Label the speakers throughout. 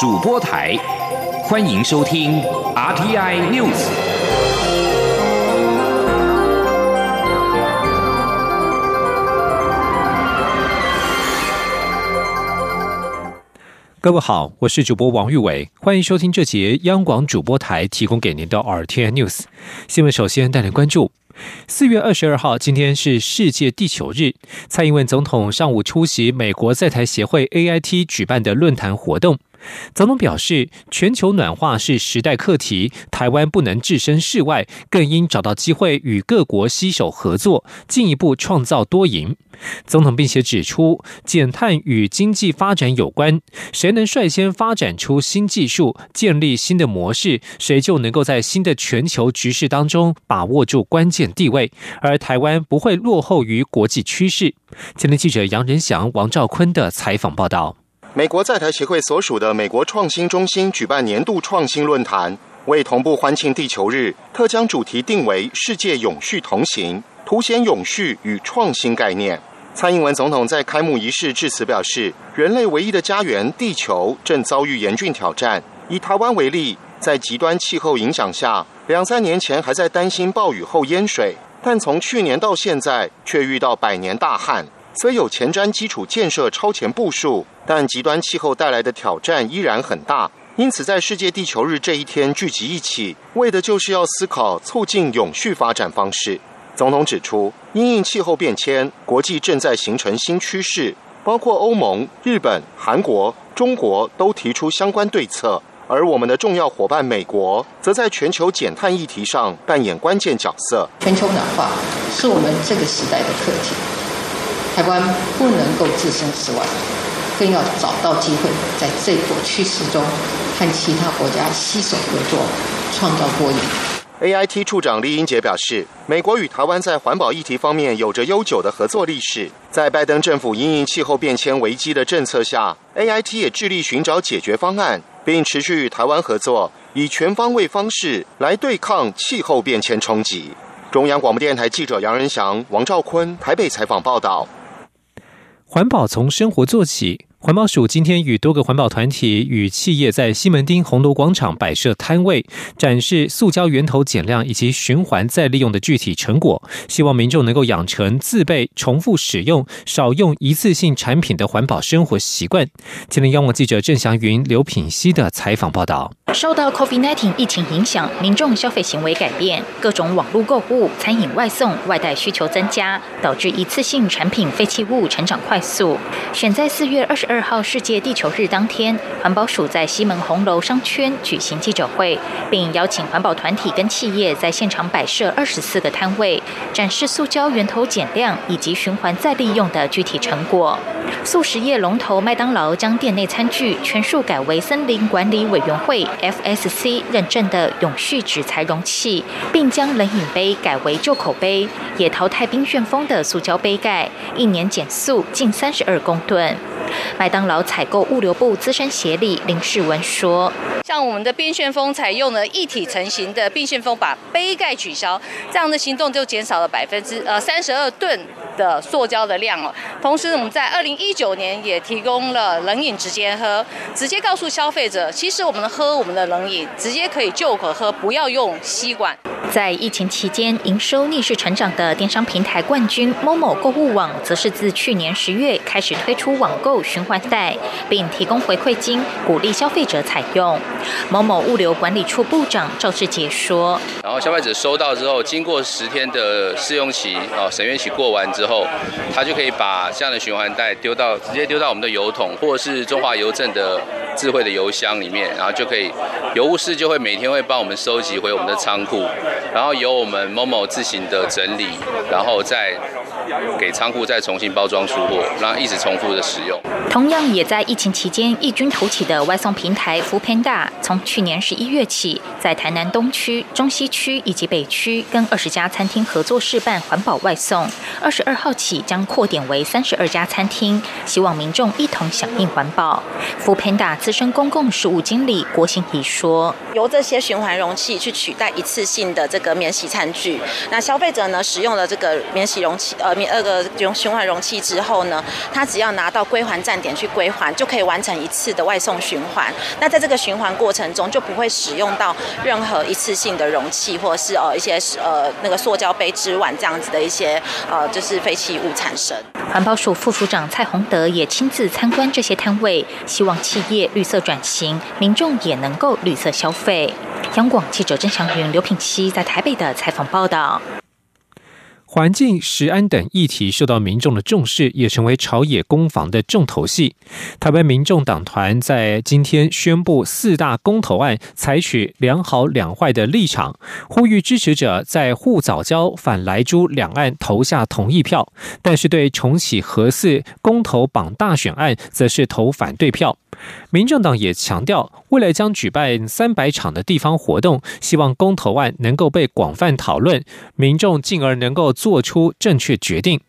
Speaker 1: 主播台，欢迎收听 RTI News。
Speaker 2: 各位好，我是主播王玉伟，欢迎收听这节央广主播台提供给您的 RTI News 新闻。首先带来关注。四月二十二号，今天是世界地球日。蔡英文总统上午出席美国在台协会 AIT 举办的论坛活动。总统表示，全球暖化是时代课题，台湾不能置身事外，更应找到机会与各国携手合作，进一步创造多赢。总统并且指出，减碳与经济发展有关，谁能率先发展出新技术，建立新的模式，谁就能够在新的全球局势当中把握住关键地位，而台湾不会落后于国际趋势。前天记者杨仁祥、王兆坤的采访报道。
Speaker 3: 美国在台协会所属的美国创新中心举办年度创新论坛，为同步欢庆地球日，特将主题定为“世界永续同行”，凸显永续与创新概念。蔡英文总统在开幕仪式致辞表示：“人类唯一的家园地球正遭遇严峻挑战。以台湾为例，在极端气候影响下，两三年前还在担心暴雨后淹水，但从去年到现在却遇到百年大旱。虽有前瞻基础建设超前部署。”但极端气候带来的挑战依然很大，因此在世界地球日这一天聚集一起，为的就是要思考促进永续发展方式。总统指出，因应气候变迁，国际正在形成新趋势，包括欧盟、日本、韩国、中国都提出相关对策，而我们的重要伙伴美国，则在全球减碳议题上扮演关键角色。
Speaker 4: 全球暖化是我们这个时代的课题，台湾不能够置身事外。更要找到机会，在这波趋势中，和其他国家携手合作，创造多赢。
Speaker 3: AIT 处长李英杰表示，美国与台湾在环保议题方面有着悠久的合作历史。在拜登政府因应气候变迁危机的政策下，AIT 也致力寻找解决方案，并持续与台湾合作，以全方位方式来对抗气候变迁冲击。中央广播电台记者杨仁祥、王兆坤台北采访报道。
Speaker 2: 环保从生活做起。环保署今天与多个环保团体与企业在西门町红楼广场摆设摊位，展示塑胶源头减量以及循环再利用的具体成果，希望民众能够养成自备、重复使用、少用一次性产品的环保生活习惯。今天央广记者郑祥云、刘品熙的采访报道。
Speaker 5: 受到 COVID-19 疫情影响，民众消费行为改变，各种网络购物、餐饮外送、外带需求增加，导致一次性产品废弃物成长快速。选在四月二十二。二号世界地球日当天，环保署在西门红楼商圈举行记者会，并邀请环保团体跟企业在现场摆设二十四个摊位，展示塑胶源头减量以及循环再利用的具体成果。素食业龙头麦当劳将店内餐具全数改为森林管理委员会 FSC 认证的永续纸材容器，并将冷饮杯改为旧口杯，也淘汰冰旋风的塑胶杯盖，一年减速近三十二公吨。麦当劳采购物流部资深协理林世文说：“
Speaker 6: 像我们的冰旋风采用了一体成型的冰旋风，把杯盖取消，这样的行动就减少了百分之呃三十二吨的塑胶的量哦。同时，我们在二零一九年也提供了冷饮直接喝，直接告诉消费者，其实我们喝我们的冷饮直接可以就口喝，不要用吸管。”
Speaker 5: 在疫情期间，营收逆势成长的电商平台冠军某某购物网，则是自去年十月开始推出网购循环袋，并提供回馈金，鼓励消费者采用。某某物流管理处部长赵志杰说：“
Speaker 7: 然后消费者收到之后，经过十天的试用期，哦，审阅期过完之后，他就可以把这样的循环袋丢到直接丢到我们的邮筒，或者是中华邮政的智慧的邮箱里面，然后就可以邮务室就会每天会帮我们收集回我们的仓库。”然后由我们某某自行的整理，然后再给仓库再重新包装出货，然后一直重复的使用。
Speaker 5: 同样也在疫情期间异军突起的外送平台 f o o Panda，从去年十一月起，在台南东区、中西区以及北区跟二十家餐厅合作示范环保外送。二十二号起将扩点为三十二家餐厅，希望民众一同响应环保。f o o Panda 资深公共事务经理郭兴怡说：“
Speaker 8: 由这些循环容器去取代一次性的这。”个免洗餐具，那消费者呢使用了这个免洗容器，呃，呃那个循循环容器之后呢，他只要拿到归还站点去归还，就可以完成一次的外送循环。那在这个循环过程中，就不会使用到任何一次性的容器，或者是呃一些呃那个塑胶杯、纸碗这样子的一些呃就是废弃物产生。
Speaker 5: 环保署副署长蔡宏德也亲自参观这些摊位，希望企业绿色转型，民众也能够绿色消费。央广记者郑祥云、刘品熙在台北的采访报道。
Speaker 2: 环境、食安等议题受到民众的重视，也成为朝野攻防的重头戏。台湾民众党团在今天宣布四大公投案采取两好两坏的立场，呼吁支持者在护早交、反莱猪两岸投下同意票，但是对重启核四公投榜大选案则是投反对票。民政党也强调，未来将举办三百场的地方活动，希望公投案能够被广泛讨论，民众进而能够做出正确决定。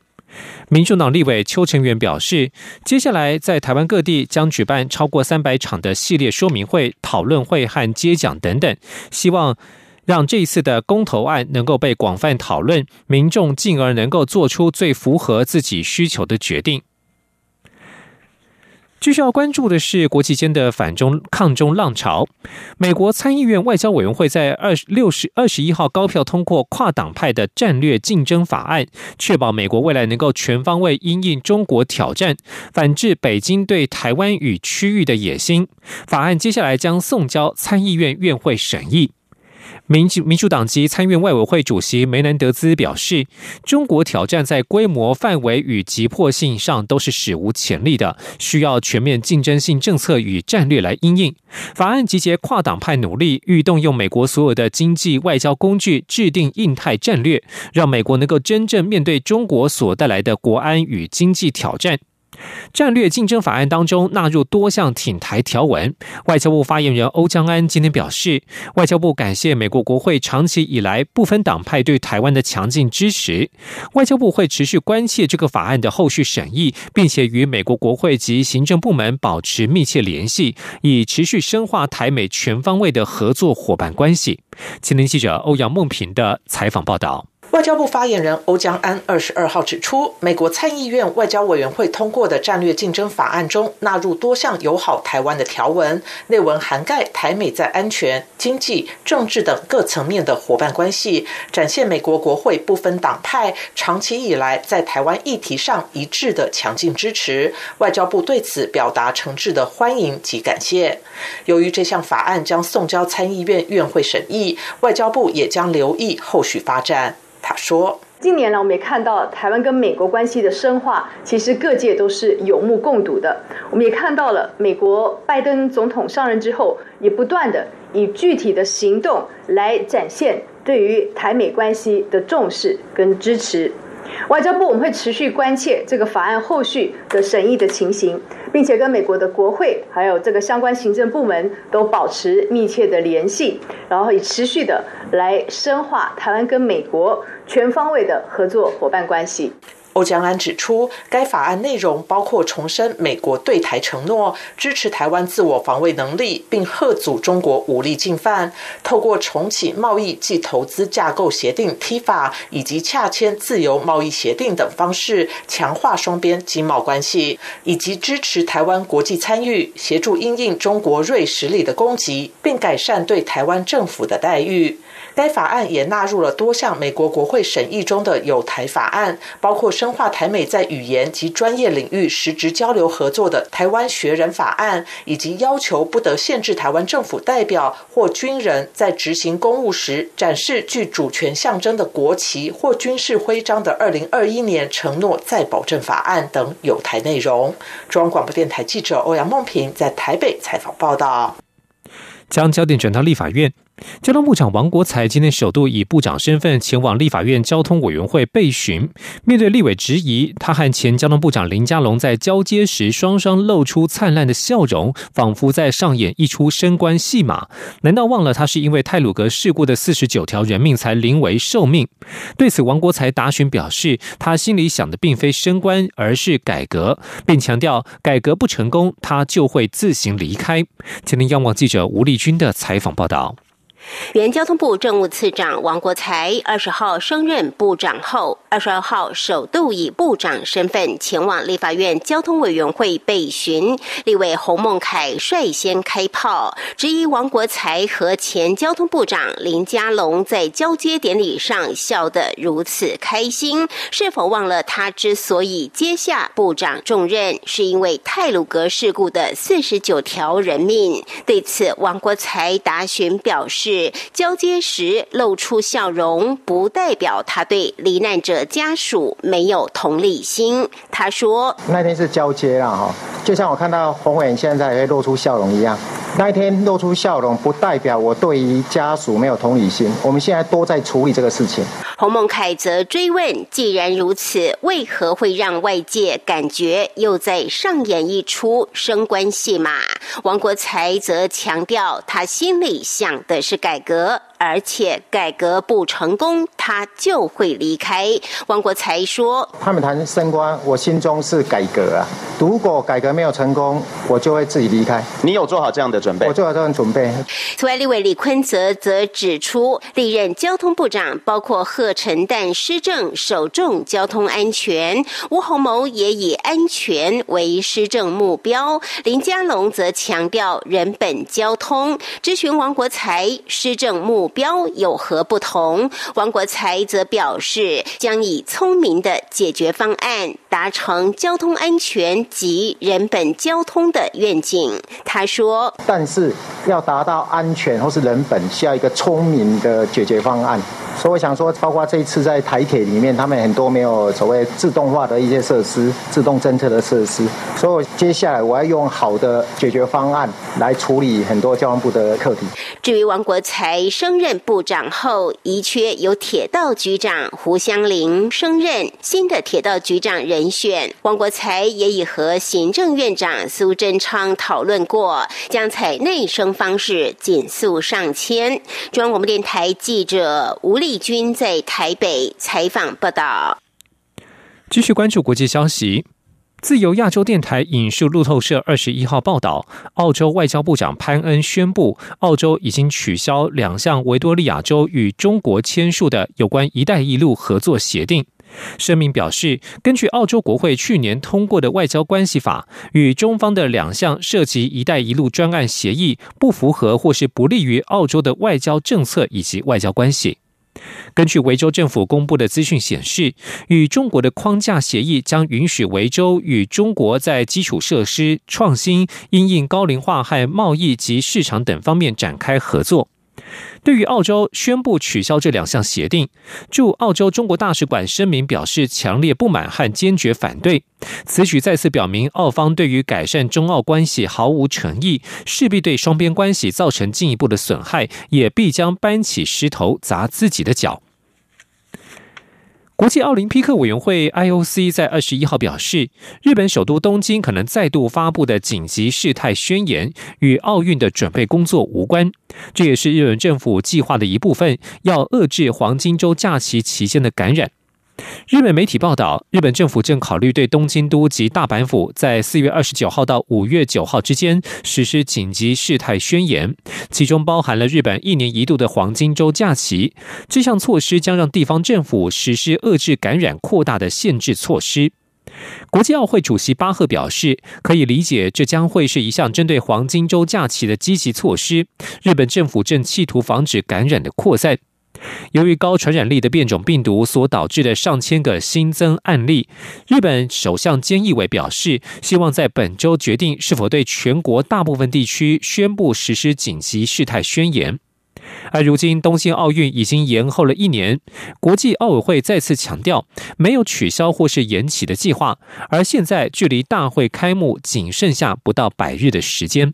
Speaker 2: 民主党立委邱成元表示，接下来在台湾各地将举办超过三百场的系列说明会、讨论会和接讲等等，希望让这一次的公投案能够被广泛讨论，民众进而能够做出最符合自己需求的决定。继续要关注的是国际间的反中抗中浪潮。美国参议院外交委员会在二六十二十一号高票通过跨党派的战略竞争法案，确保美国未来能够全方位因应中国挑战，反制北京对台湾与区域的野心。法案接下来将送交参议院院会审议。民民主党籍参院外委会主席梅南德兹表示，中国挑战在规模、范围与急迫性上都是史无前例的，需要全面竞争性政策与战略来应应。法案集结跨党派努力，欲动用美国所有的经济外交工具，制定印太战略，让美国能够真正面对中国所带来的国安与经济挑战。战略竞争法案当中纳入多项挺台条文。外交部发言人欧江安今天表示，外交部感谢美国国会长期以来不分党派对台湾的强劲支持。外交部会持续关切这个法案的后续审议，并且与美国国会及行政部门保持密切联系，以持续深化台美全方位的合作伙伴关系。青年记者欧阳梦平的采访报道。
Speaker 9: 外交部发言人欧江安二十二号指出，美国参议院外交委员会通过的战略竞争法案中纳入多项友好台湾的条文，内文涵盖台美在安全、经济、政治等各层面的伙伴关系，展现美国国会不分党派长期以来在台湾议题上一致的强劲支持。外交部对此表达诚挚的欢迎及感谢。由于这项法案将送交参议院院会审议，外交部也将留意后续发展。他说：“
Speaker 10: 近年来，我们也看到台湾跟美国关系的深化，其实各界都是有目共睹的。我们也看到了美国拜登总统上任之后，也不断的以具体的行动来展现对于台美关系的重视跟支持。外交部我们会持续关切这个法案后续的审议的情形。”并且跟美国的国会还有这个相关行政部门都保持密切的联系，然后以持续的来深化台湾跟美国全方位的合作伙伴关系。
Speaker 9: 欧江安指出，该法案内容包括重申美国对台承诺，支持台湾自我防卫能力，并贺阻中国武力进犯；透过重启贸易及投资架构协定 （TIFA） 以及洽签自由贸易协定等方式，强化双边经贸关系，以及支持台湾国际参与，协助因应中国锐实力的攻击，并改善对台湾政府的待遇。该法案也纳入了多项美国国会审议中的有台法案，包括深化台美在语言及专业领域实质交流合作的《台湾学人法案》，以及要求不得限制台湾政府代表或军人在执行公务时展示具主权象征的国旗或军事徽章的《二零二一年承诺再保证法案》等有台内容。中央广播电台记者欧阳梦平在台北采访报道。
Speaker 2: 将焦点转到立法院。交通部长王国才今天首度以部长身份前往立法院交通委员会备询。面对立委质疑，他和前交通部长林佳龙在交接时双双露出灿烂的笑容，仿佛在上演一出升官戏码。难道忘了他是因为泰鲁格事故的四十九条人命才临危受命？对此，王国才答询表示，他心里想的并非升官，而是改革，并强调改革不成功，他就会自行离开。今天央网记者吴丽君的采访报道。
Speaker 11: 原交通部政务次长王国才二十号升任部长后，二十二号首度以部长身份前往立法院交通委员会备询。立委洪孟凯率先开炮，质疑王国才和前交通部长林佳龙在交接典礼上笑得如此开心，是否忘了他之所以接下部长重任，是因为泰鲁格事故的四十九条人命？对此，王国才答询表示。交接时露出笑容，不代表他对罹难者家属没有同理心。他说：“
Speaker 12: 那天是交接了哈，就像我看到洪伟现在会露出笑容一样。那一天露出笑容，不代表我对于家属没有同理心。我们现在都在处理这个事情。”
Speaker 11: 洪孟凯则追问：“既然如此，为何会让外界感觉又在上演一出升官戏码？”王国才则强调，他心里想的是。改革。而且改革不成功，他就会离开。王国才说：“
Speaker 12: 他们谈升官，我心中是改革啊。如果改革没有成功，我就会自己离开。
Speaker 13: 你有做好这样的准备？
Speaker 12: 我做好这样准备。”
Speaker 11: 此外，立委李坤泽则指出，历任交通部长包括贺各承担施政首重交通安全，吴鸿谋也以安全为施政目标，林佳龙则强调人本交通。咨询王国才施政。目标有何不同？王国才则表示，将以聪明的解决方案达成交通安全及人本交通的愿景。他说：“
Speaker 12: 但是要达到安全或是人本，需要一个聪明的解决方案。所以我想说，包括这一次在台铁里面，他们很多没有所谓自动化的一些设施、自动侦测的设施。所以接下来我要用好的解决方案来处理很多交通部的课题。”
Speaker 11: 至于王国才升。任部长后，遗缺由铁道局长胡湘林升任新的铁道局长人选。王国才也已和行政院长苏贞昌讨论过，将采内升方式紧速上迁。中央广播电台记者吴丽君在台北采访报道。
Speaker 2: 继续关注国际消息。自由亚洲电台引述路透社二十一号报道，澳洲外交部长潘恩宣布，澳洲已经取消两项维多利亚州与中国签署的有关“一带一路”合作协定。声明表示，根据澳洲国会去年通过的外交关系法，与中方的两项涉及“一带一路”专案协议不符合或是不利于澳洲的外交政策以及外交关系。根据维州政府公布的资讯显示，与中国的框架协议将允许维州与中国在基础设施、创新、因应高龄化和贸易及市场等方面展开合作。对于澳洲宣布取消这两项协定，驻澳洲中国大使馆声明表示强烈不满和坚决反对。此举再次表明，澳方对于改善中澳关系毫无诚意，势必对双边关系造成进一步的损害，也必将搬起石头砸自己的脚。国际奥林匹克委员会 （IOC） 在二十一号表示，日本首都东京可能再度发布的紧急事态宣言与奥运的准备工作无关。这也是日本政府计划的一部分，要遏制黄金周假期期间的感染。日本媒体报道，日本政府正考虑对东京都及大阪府在四月二十九号到五月九号之间实施紧急事态宣言，其中包含了日本一年一度的黄金周假期。这项措施将让地方政府实施遏制感染扩大的限制措施。国际奥会主席巴赫表示，可以理解这将会是一项针对黄金周假期的积极措施。日本政府正企图防止感染的扩散。由于高传染力的变种病毒所导致的上千个新增案例，日本首相菅义伟表示，希望在本周决定是否对全国大部分地区宣布实施紧急事态宣言。而如今，东京奥运已经延后了一年，国际奥委会再次强调没有取消或是延期的计划，而现在距离大会开幕仅剩下不到百日的时间。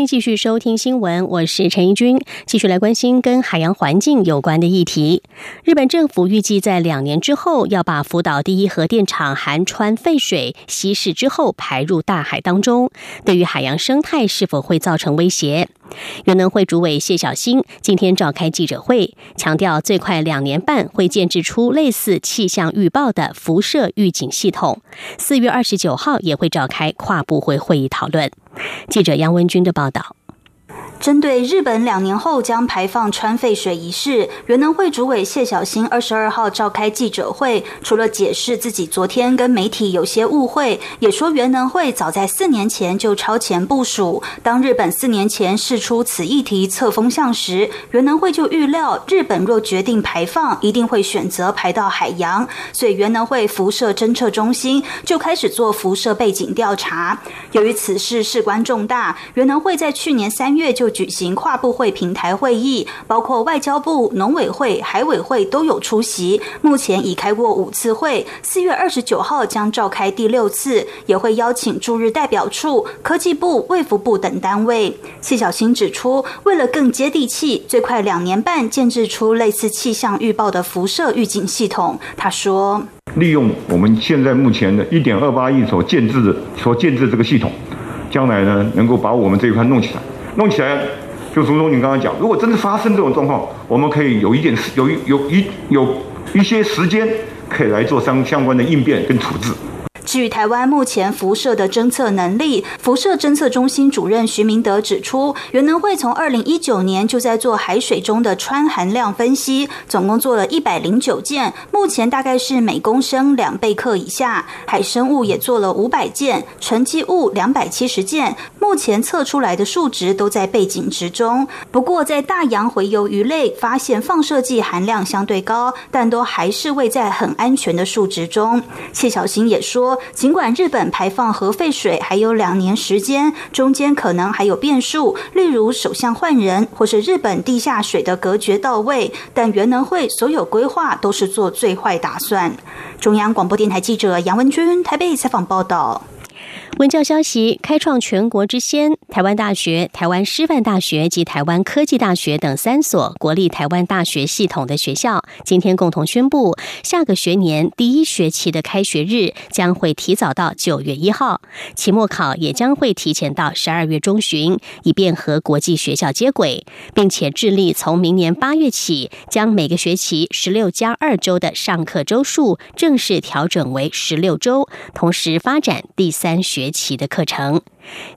Speaker 14: 迎继续收听新闻，我是陈怡君，继续来关心跟海洋环境有关的议题。日本政府预计在两年之后要把福岛第一核电厂含川废水稀释之后排入大海当中，对于海洋生态是否会造成威胁？原能会主委谢小新今天召开记者会，强调最快两年半会建制出类似气象预报的辐射预警系统。四月二十九号也会召开跨部会会议讨论。记者杨文军的报道。
Speaker 15: 针对日本两年后将排放川废水一事，原能会主委谢小新二十二号召开记者会，除了解释自己昨天跟媒体有些误会，也说原能会早在四年前就超前部署。当日本四年前试出此议题测风向时，原能会就预料日本若决定排放，一定会选择排到海洋，所以原能会辐射侦测中心就开始做辐射背景调查。由于此事事关重大，原能会在去年三月就举行跨部会平台会议，包括外交部、农委会、海委会都有出席。目前已开过五次会，四月二十九号将召开第六次，也会邀请驻日代表处、科技部、卫福部等单位。谢小新指出，为了更接地气，最快两年半建制出类似气象预报的辐射预警系统。他说：“
Speaker 16: 利用我们现在目前的一点二八亿所建制的、所建制这个系统，将来呢，能够把我们这一块弄起来。”弄起来，就如同你刚刚讲，如果真的发生这种状况，我们可以有一点时，有一有一有一些时间，可以来做相相关的应变跟处置。
Speaker 15: 据台湾目前辐射的侦测能力，辐射侦测中心主任徐明德指出，原能会从二零一九年就在做海水中的氚含量分析，总共做了一百零九件，目前大概是每公升两贝克以下。海生物也做了五百件，沉积物两百七十件，目前测出来的数值都在背景值中。不过在大洋洄游鱼类发现放射剂含量相对高，但都还是未在很安全的数值中。谢小新也说。尽管日本排放核废水还有两年时间，中间可能还有变数，例如首相换人，或是日本地下水的隔绝到位，但原能会所有规划都是做最坏打算。中央广播电台记者杨文君台北采访报道。
Speaker 14: 文教消息：开创全国之先，台湾大学、台湾师范大学及台湾科技大学等三所国立台湾大学系统的学校，今天共同宣布，下个学年第一学期的开学日将会提早到九月一号，期末考也将会提前到十二月中旬，以便和国际学校接轨，并且致力从明年八月起，将每个学期十六加二周的上课周数正式调整为十六周，同时发展第三学。学期的课程，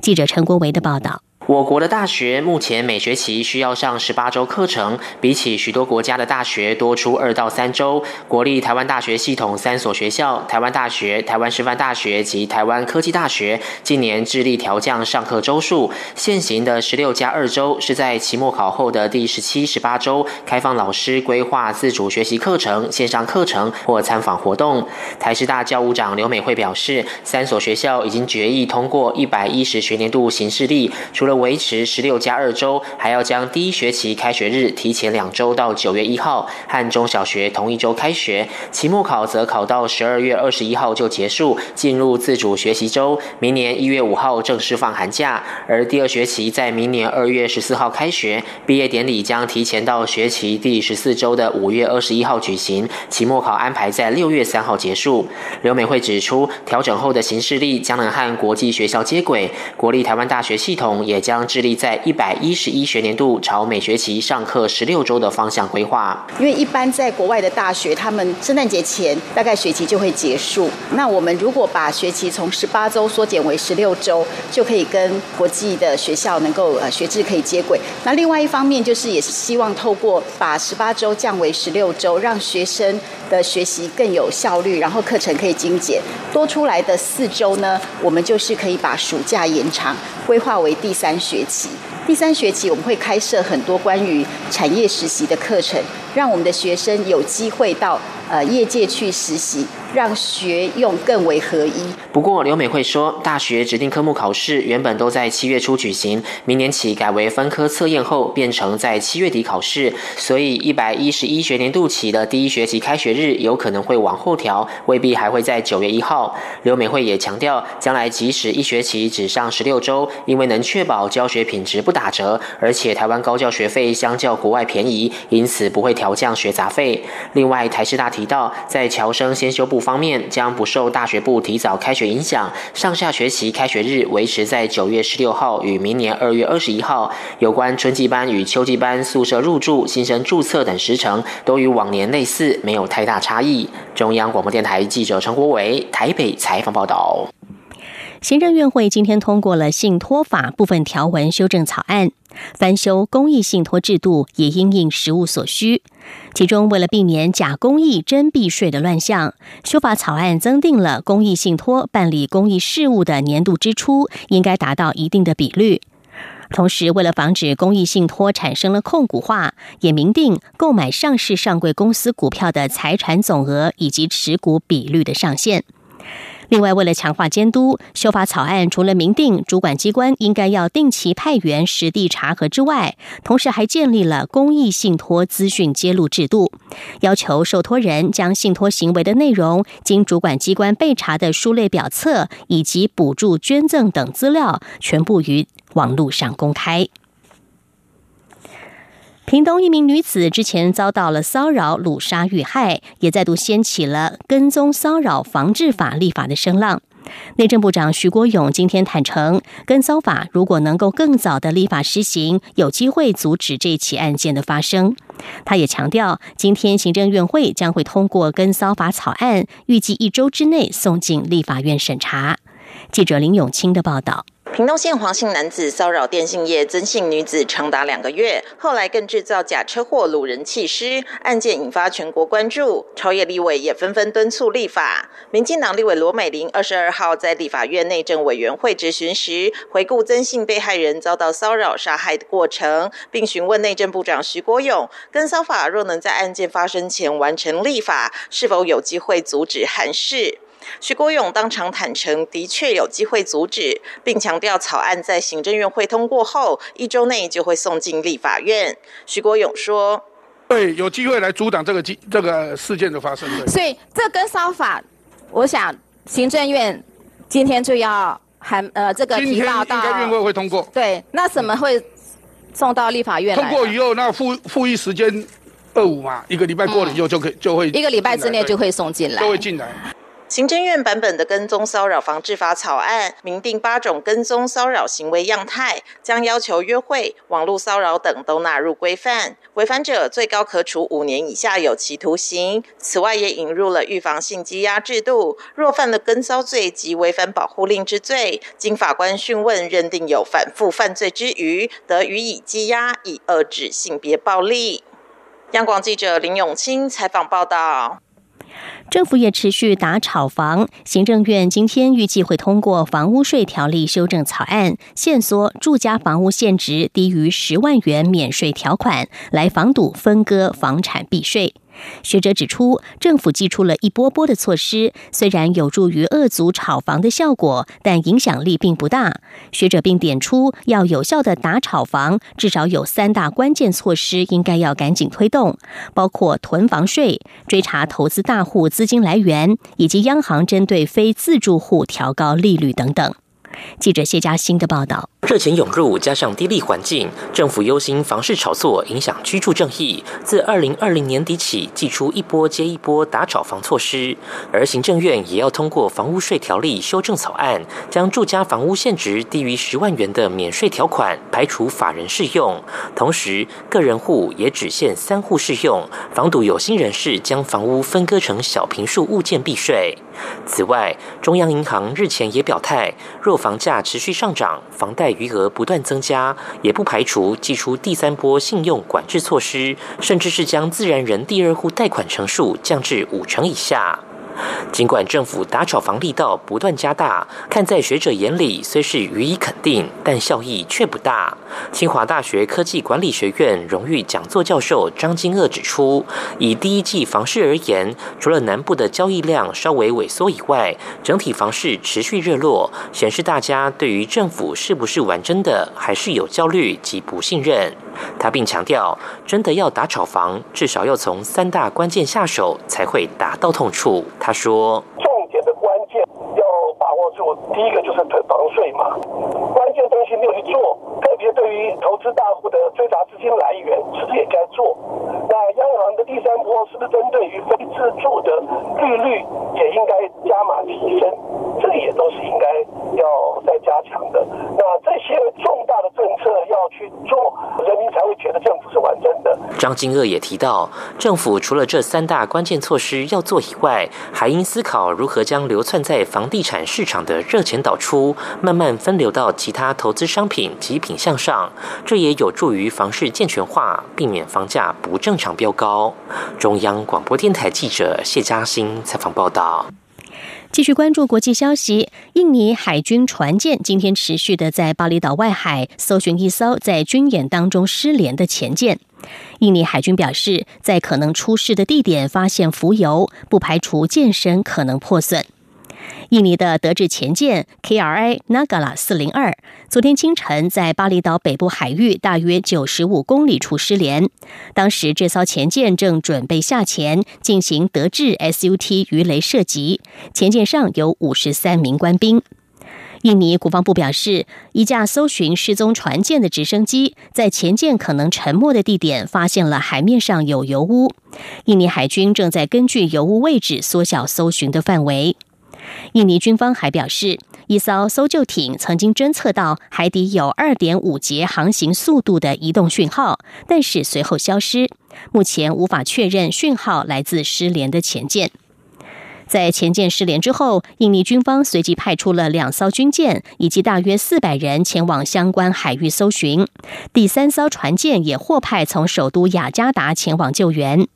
Speaker 14: 记者陈国维的报道。
Speaker 17: 我国的大学目前每学期需要上十八周课程，比起许多国家的大学多出二到三周。国立台湾大学系统三所学校——台湾大学、台湾师范大学及台湾科技大学，近年致力调降上课周数。现行的十六加二周是在期末考后的第十七、十八周，开放老师规划自主学习课程、线上课程或参访活动。台师大教务长刘美惠表示，三所学校已经决议通过一百一十学年度行事历，除了维持十六加二周，还要将第一学期开学日提前两周到九月一号，和中小学同一周开学。期末考则考到十二月二十一号就结束，进入自主学习周。明年一月五号正式放寒假，而第二学期在明年二月十四号开学，毕业典礼将提前到学期第十四周的五月二十一号举行。期末考安排在六月三号结束。刘美惠指出，调整后的形式力将能和国际学校接轨。国立台湾大学系统也。将致力在一百一十一学年度朝每学期上课十六周的方向规划。
Speaker 18: 因为一般在国外的大学，他们圣诞节前大概学期就会结束。那我们如果把学期从十八周缩减为十六周，就可以跟国际的学校能够呃学制可以接轨。那另外一方面就是也是希望透过把十八周降为十六周，让学生的学习更有效率，然后课程可以精简。多出来的四周呢，我们就是可以把暑假延长，规划为第三学期。第三学期我们会开设很多关于产业实习的课程，让我们的学生有机会到呃业界去实习。让学用更为合一。
Speaker 17: 不过刘美惠说，大学指定科目考试原本都在七月初举行，明年起改为分科测验后变成在七月底考试，所以一百一十一学年度起的第一学期开学日有可能会往后调，未必还会在九月一号。刘美惠也强调，将来即使一学期只上十六周，因为能确保教学品质不打折，而且台湾高教学费相较国外便宜，因此不会调降学杂费。另外，台师大提到，在侨生先修部。方面将不受大学部提早开学影响，上下学期开学日维持在九月十六号与明年二月二十一号。有关春季班与秋季班宿舍入住、新生注册等时程，都与往年类似，没有太大差异。中央广播电台记者陈国伟台北采访报道。
Speaker 14: 行政院会今天通过了信托法部分条文修正草案，翻修公益信托制度，也因应实务所需。其中，为了避免假公益真避税的乱象，修法草案增定了公益信托办理公益事务的年度支出应该达到一定的比率。同时，为了防止公益信托产生了控股化，也明定购买上市上柜公司股票的财产总额以及持股比率的上限。另外，为了强化监督，修法草案除了明定主管机关应该要定期派员实地查核之外，同时还建立了公益信托资讯揭露制度，要求受托人将信托行为的内容、经主管机关备查的书类表册以及补助捐赠等资料，全部于网络上公开。屏东一名女子之前遭到了骚扰、掳杀、遇害，也再度掀起了跟踪骚扰防治法立法的声浪。内政部长徐国勇今天坦诚，跟骚法如果能够更早的立法施行，有机会阻止这起案件的发生。他也强调，今天行政院会将会通过跟骚法草案，预计一周之内送进立法院审查。记者林永清的报道。
Speaker 8: 屏东县黄姓男子骚扰电信业曾姓女子长达两个月，后来更制造假车祸掳人弃尸，案件引发全国关注。朝野立委也纷纷敦促立法。民进党立委罗美玲二十二号在立法院内政委员会质询时，回顾曾姓被害人遭到骚扰杀害的过程，并询问内政部长徐国勇，跟骚法若能在案件发生前完成立法，是否有机会阻止憾事？徐国勇当场坦诚，的确有机会阻止，并强调草案在行政院会通过后，一周内就会送进立法院。徐国勇说：“
Speaker 19: 对，有机会来阻挡这个机这个事件的发生。”
Speaker 20: 所以这跟骚法，我想行政院今天就要还呃这个提到到
Speaker 19: 应该院会会通过。
Speaker 20: 对，那怎么会送到立法院？
Speaker 19: 通过以后，那复复议时间二五嘛，一个礼拜过了以后就可以就会
Speaker 20: 一个礼拜之内就会送进来，
Speaker 19: 就会进来。
Speaker 8: 行政院版本的跟踪骚扰防治法草案明定八种跟踪骚扰行为样态，将要求约会、网络骚扰等都纳入规范，违反者最高可处五年以下有期徒刑。此外，也引入了预防性羁押制度，若犯了跟骚罪及违反保护令之罪，经法官讯问认定有反复犯罪之余，得予以羁押，以遏制性别暴力。央广记者林永清采访报道。
Speaker 14: 政府也持续打炒房，行政院今天预计会通过房屋税条例修正草案，限缩住家房屋现值低于十万元免税条款，来防堵分割房产避税。学者指出，政府寄出了一波波的措施，虽然有助于遏阻炒房的效果，但影响力并不大。学者并点出，要有效的打炒房，至少有三大关键措施应该要赶紧推动，包括囤房税、追查投资大户资金来源，以及央行针对非自住户调高利率等等。记者谢佳欣的报道。
Speaker 21: 热钱涌入，加上低利环境，政府忧心房市炒作影响居住正义，自二零二零年底起，祭出一波接一波打炒房措施。而行政院也要通过房屋税条例修正草案，将住家房屋现值低于十万元的免税条款排除法人适用，同时个人户也只限三户适用，防堵有心人士将房屋分割成小平数物件避税。此外，中央银行日前也表态，若房价持续上涨，房贷余额不断增加，也不排除祭出第三波信用管制措施，甚至是将自然人第二户贷款成数降至五成以下。尽管政府打炒房力道不断加大，看在学者眼里虽是予以肯定，但效益却不大。清华大学科技管理学院荣誉讲座教授张金鄂指出，以第一季房市而言，除了南部的交易量稍微萎缩以外，整体房市持续热络，显示大家对于政府是不是玩真的，还是有焦虑及不信任。他并强调，真的要打炒房，至少要从三大关键下手，才会打到痛处。他说：“
Speaker 22: 重点的关键要把握住，第一个就是退房税嘛，关键东西没有去做，对于投资大户的追查资金来源，是不是也该做？那央行的第三波是不是针对于非自住的利率也应该加码提升？这也都是应该要再加强的。那这些重大的政策要去做，人民才会觉得政府是完整的。”
Speaker 21: 张金鄂也提到，政府除了这三大关键措施要做以外，还应思考如何将流窜在房地产市场的热钱导出，慢慢分流到其他投资商品及品项上。这也有助于房市健全化，避免房价不正常飙高。中央广播电台记者谢嘉欣采访报道。
Speaker 14: 继续关注国际消息，印尼海军船舰今天持续的在巴厘岛外海搜寻一艘在军演当中失联的前舰。印尼海军表示，在可能出事的地点发现浮油，不排除舰身可能破损。印尼的德制前舰 KRI Nagala 四零二昨天清晨在巴厘岛北部海域大约九十五公里处失联。当时这艘前舰正准备下潜进行德制 SUT 鱼雷射击，前舰上有五十三名官兵。印尼国防部表示，一架搜寻失踪船舰的直升机在前舰可能沉没的地点发现了海面上有油污。印尼海军正在根据油污位置缩小搜寻的范围。印尼军方还表示，一艘搜救艇曾经侦测到海底有二点五节航行速度的移动讯号，但是随后消失。目前无法确认讯号来自失联的前舰。在前舰失联之后，印尼军方随即派出了两艘军舰以及大约四百人前往相关海域搜寻。第三艘船舰也获派从首都雅加达前往救援。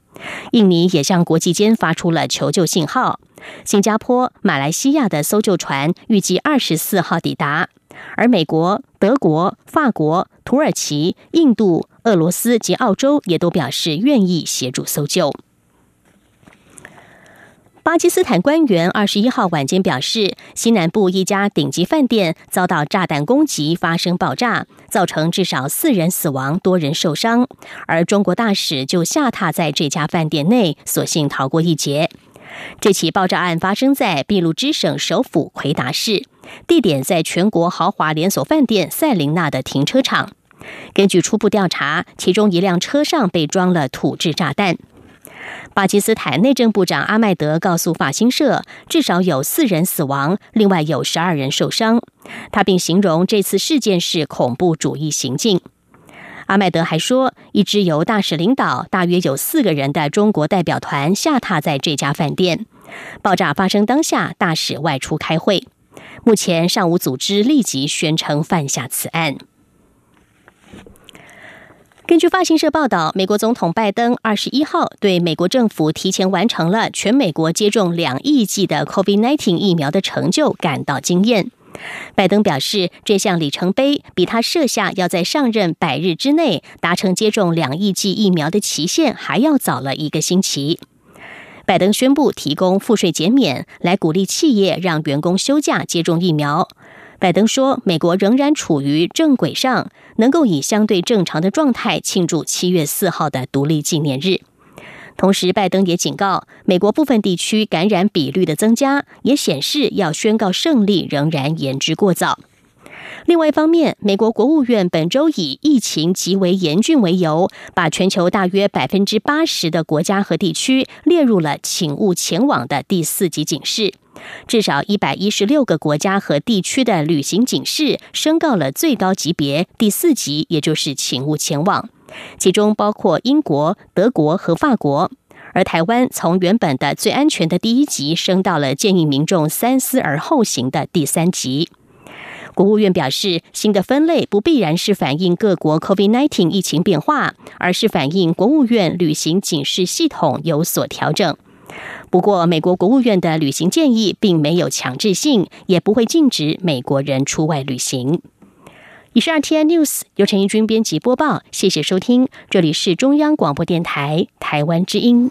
Speaker 14: 印尼也向国际间发出了求救信号。新加坡、马来西亚的搜救船预计二十四号抵达，而美国、德国、法国、土耳其、印度、俄罗斯及澳洲也都表示愿意协助搜救。巴基斯坦官员二十一号晚间表示，西南部一家顶级饭店遭到炸弹攻击，发生爆炸，造成至少四人死亡，多人受伤。而中国大使就下榻在这家饭店内，所幸逃过一劫。这起爆炸案发生在秘鲁之省首府奎达市，地点在全国豪华连锁饭店塞琳娜的停车场。根据初步调查，其中一辆车上被装了土制炸弹。巴基斯坦内政部长阿麦德告诉法新社，至少有四人死亡，另外有十二人受伤。他并形容这次事件是恐怖主义行径。阿麦德还说，一支由大使领导、大约有四个人的中国代表团下榻在这家饭店。爆炸发生当下，大使外出开会。目前尚无组织立即宣称犯下此案。根据发行社报道，美国总统拜登二十一号对美国政府提前完成了全美国接种两亿剂的 COVID-19 疫苗的成就感到惊艳。拜登表示，这项里程碑比他设下要在上任百日之内达成接种两亿剂疫苗的期限还要早了一个星期。拜登宣布提供赋税减免，来鼓励企业让员工休假接种疫苗。拜登说，美国仍然处于正轨上，能够以相对正常的状态庆祝七月四号的独立纪念日。同时，拜登也警告，美国部分地区感染比率的增加，也显示要宣告胜利仍然言之过早。另外一方面，美国国务院本周以疫情极为严峻为由，把全球大约百分之八十的国家和地区列入了请勿前往的第四级警示。至少一百一十六个国家和地区的旅行警示升告了最高级别第四级，也就是请勿前往，其中包括英国、德国和法国。而台湾从原本的最安全的第一级升到了建议民众三思而后行的第三级。国务院表示，新的分类不必然是反映各国 COVID-19 疫情变化，而是反映国务院旅行警示系统有所调整。不过，美国国务院的旅行建议并没有强制性，也不会禁止美国人出外旅行。以上 T N News 由陈义军编辑播报，谢谢收听，这里是中央广播电台台湾之音。